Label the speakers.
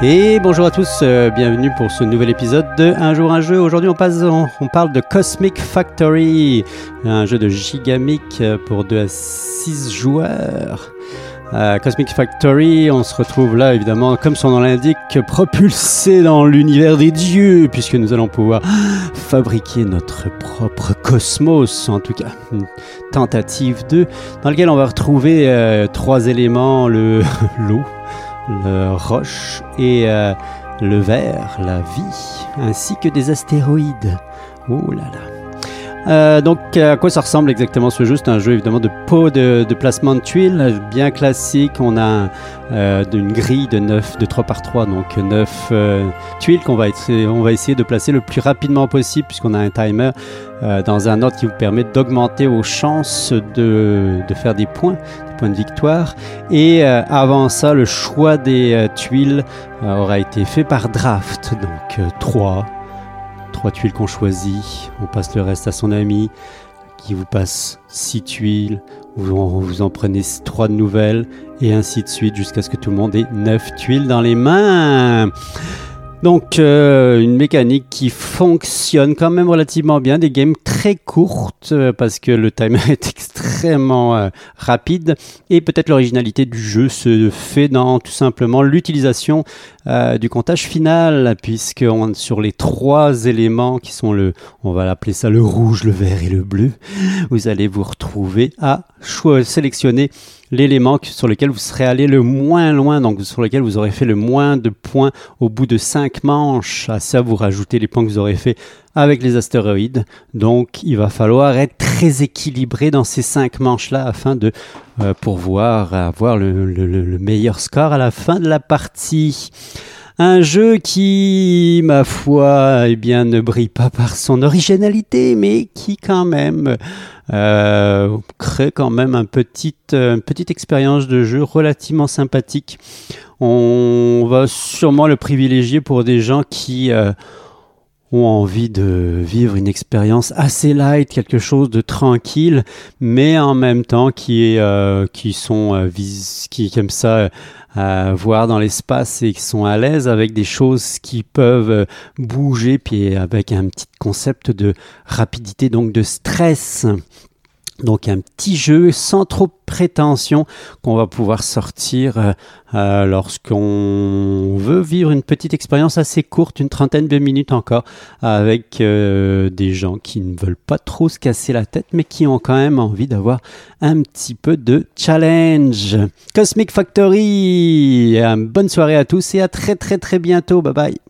Speaker 1: Et bonjour à tous, euh, bienvenue pour ce nouvel épisode de Un jour un jeu. Aujourd'hui on, passe, on, parle de Cosmic Factory, un jeu de Gigamic pour 2 à 6 joueurs. Euh, Cosmic Factory, on se retrouve là évidemment, comme son nom l'indique, propulsé dans l'univers des dieux, puisque nous allons pouvoir fabriquer notre propre cosmos, en tout cas une tentative de, dans lequel on va retrouver euh, trois éléments, le l'eau, le roche et euh, le verre, la vie, ainsi que des astéroïdes. Oh là là. Euh, donc, à quoi ça ressemble exactement ce jeu? C'est un jeu évidemment de pot de, placement de tuiles, bien classique. On a euh, une grille de 9, de 3 par 3, donc 9 euh, tuiles qu'on va, on va essayer de placer le plus rapidement possible, puisqu'on a un timer dans un ordre qui vous permet d'augmenter vos chances de, de, faire des points, des points de victoire. Et avant ça, le choix des tuiles aura été fait par draft, donc 3 trois tuiles qu'on choisit, on passe le reste à son ami qui vous passe six tuiles, vous en prenez trois de nouvelles et ainsi de suite jusqu'à ce que tout le monde ait neuf tuiles dans les mains. Donc euh, une mécanique qui fonctionne quand même relativement bien, des games très courtes euh, parce que le timer est extrêmement euh, rapide. Et peut-être l'originalité du jeu se fait dans tout simplement l'utilisation du comptage final puisque sur les trois éléments qui sont le, on va l'appeler ça le rouge, le vert et le bleu, vous allez vous retrouver à sélectionner l'élément sur lequel vous serez allé le moins loin, donc sur lequel vous aurez fait le moins de points au bout de 5 manches. À ça, vous rajoutez les points que vous aurez fait avec les astéroïdes. Donc, il va falloir être très équilibré dans ces 5 manches-là afin de euh, pouvoir avoir le, le meilleur score à la fin de la partie. Un jeu qui, ma foi, eh bien, ne brille pas par son originalité, mais qui quand même euh, crée quand même un euh, une petite expérience de jeu relativement sympathique. On va sûrement le privilégier pour des gens qui ont envie de vivre une expérience assez light, quelque chose de tranquille, mais en même temps qui, est, qui sont qui aiment ça voir dans l'espace et qui sont à l'aise avec des choses qui peuvent euh, bouger, puis avec un petit concept de rapidité, donc de stress. Donc un petit jeu sans trop de prétention qu'on va pouvoir sortir euh, euh, lorsqu'on veut vivre une petite expérience assez courte, une trentaine de minutes encore, avec euh, des gens qui ne veulent pas trop se casser la tête, mais qui ont quand même envie d'avoir un petit peu de challenge. Cosmic Factory, bonne soirée à tous et à très très très bientôt. Bye bye.